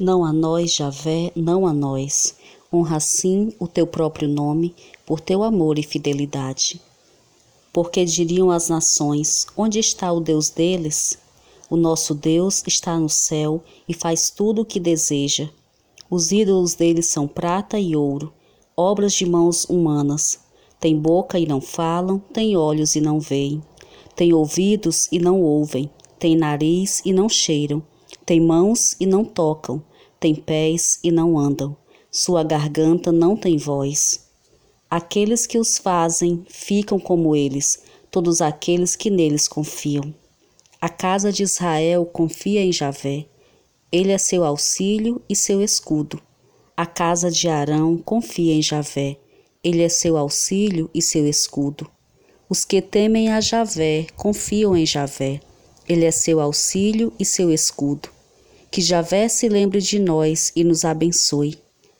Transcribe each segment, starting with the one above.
Não a nós, Javé, não a nós. Honra sim o teu próprio nome, por teu amor e fidelidade. Porque diriam as nações: Onde está o Deus deles? O nosso Deus está no céu e faz tudo o que deseja. Os ídolos deles são prata e ouro, obras de mãos humanas. Tem boca e não falam, tem olhos e não veem, tem ouvidos e não ouvem, tem nariz e não cheiram, tem mãos e não tocam, tem pés e não andam, sua garganta não tem voz. Aqueles que os fazem ficam como eles, todos aqueles que neles confiam. A casa de Israel confia em Javé. Ele é seu auxílio e seu escudo. A casa de Arão confia em Javé. Ele é seu auxílio e seu escudo. Os que temem a Javé confiam em Javé. Ele é seu auxílio e seu escudo. Que Javé se lembre de nós e nos abençoe.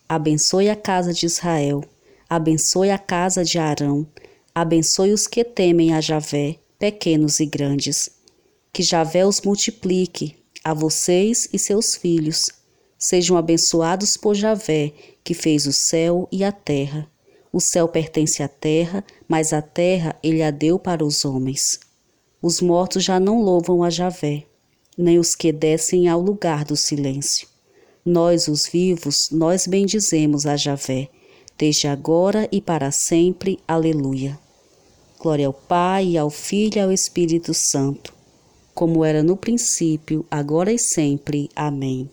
Abençoe a casa de Israel. Abençoe a casa de Arão. Abençoe os que temem a Javé, pequenos e grandes que Javé os multiplique a vocês e seus filhos. Sejam abençoados por Javé, que fez o céu e a terra. O céu pertence à terra, mas a terra ele a deu para os homens. Os mortos já não louvam a Javé, nem os que descem ao lugar do silêncio. Nós, os vivos, nós bendizemos a Javé, desde agora e para sempre. Aleluia. Glória ao Pai, ao Filho e ao Espírito Santo como era no princípio, agora e sempre. Amém.